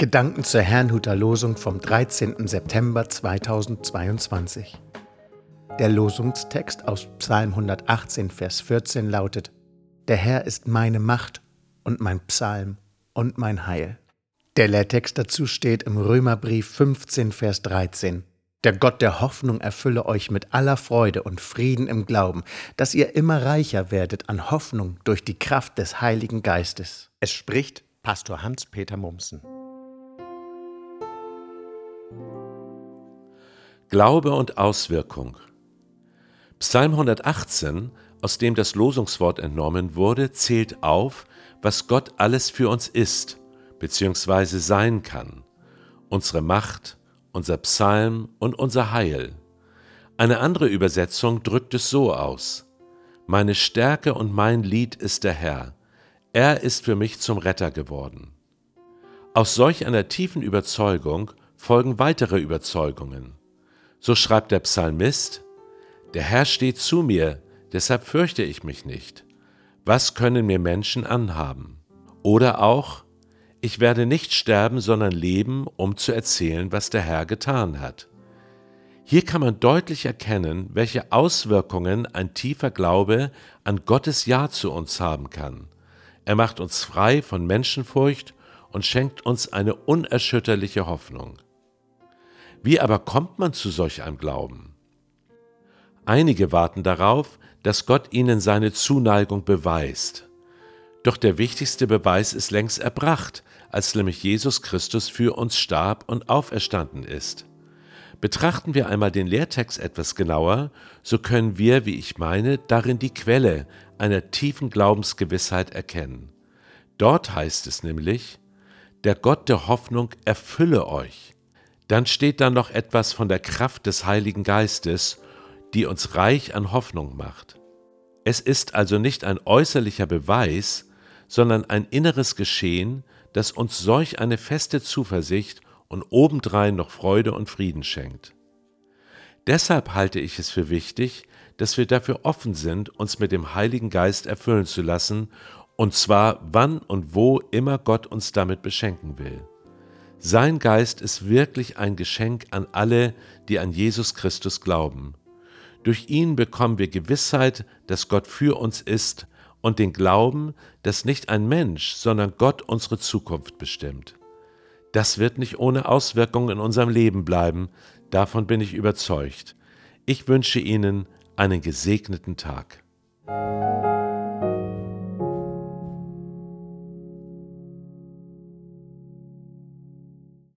Gedanken zur Herrnhuter Losung vom 13. September 2022. Der Losungstext aus Psalm 118, Vers 14 lautet: Der Herr ist meine Macht und mein Psalm und mein Heil. Der Lehrtext dazu steht im Römerbrief 15, Vers 13. Der Gott der Hoffnung erfülle euch mit aller Freude und Frieden im Glauben, dass ihr immer reicher werdet an Hoffnung durch die Kraft des Heiligen Geistes. Es spricht Pastor Hans-Peter Mumsen. Glaube und Auswirkung. Psalm 118, aus dem das Losungswort entnommen wurde, zählt auf, was Gott alles für uns ist bzw. sein kann. Unsere Macht, unser Psalm und unser Heil. Eine andere Übersetzung drückt es so aus. Meine Stärke und mein Lied ist der Herr. Er ist für mich zum Retter geworden. Aus solch einer tiefen Überzeugung folgen weitere Überzeugungen. So schreibt der Psalmist, Der Herr steht zu mir, deshalb fürchte ich mich nicht. Was können mir Menschen anhaben? Oder auch, ich werde nicht sterben, sondern leben, um zu erzählen, was der Herr getan hat. Hier kann man deutlich erkennen, welche Auswirkungen ein tiefer Glaube an Gottes Ja zu uns haben kann. Er macht uns frei von Menschenfurcht und schenkt uns eine unerschütterliche Hoffnung. Wie aber kommt man zu solch einem Glauben? Einige warten darauf, dass Gott ihnen seine Zuneigung beweist. Doch der wichtigste Beweis ist längst erbracht, als nämlich Jesus Christus für uns starb und auferstanden ist. Betrachten wir einmal den Lehrtext etwas genauer, so können wir, wie ich meine, darin die Quelle einer tiefen Glaubensgewissheit erkennen. Dort heißt es nämlich, der Gott der Hoffnung erfülle euch. Dann steht da noch etwas von der Kraft des Heiligen Geistes, die uns reich an Hoffnung macht. Es ist also nicht ein äußerlicher Beweis, sondern ein inneres Geschehen, das uns solch eine feste Zuversicht und obendrein noch Freude und Frieden schenkt. Deshalb halte ich es für wichtig, dass wir dafür offen sind, uns mit dem Heiligen Geist erfüllen zu lassen, und zwar wann und wo immer Gott uns damit beschenken will. Sein Geist ist wirklich ein Geschenk an alle, die an Jesus Christus glauben. Durch ihn bekommen wir Gewissheit, dass Gott für uns ist und den Glauben, dass nicht ein Mensch, sondern Gott unsere Zukunft bestimmt. Das wird nicht ohne Auswirkungen in unserem Leben bleiben, davon bin ich überzeugt. Ich wünsche Ihnen einen gesegneten Tag.